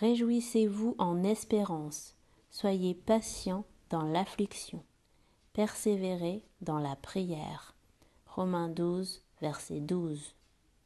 Réjouissez-vous en espérance, soyez patients dans l'affliction, persévérez dans la prière. Romains 12, verset 12.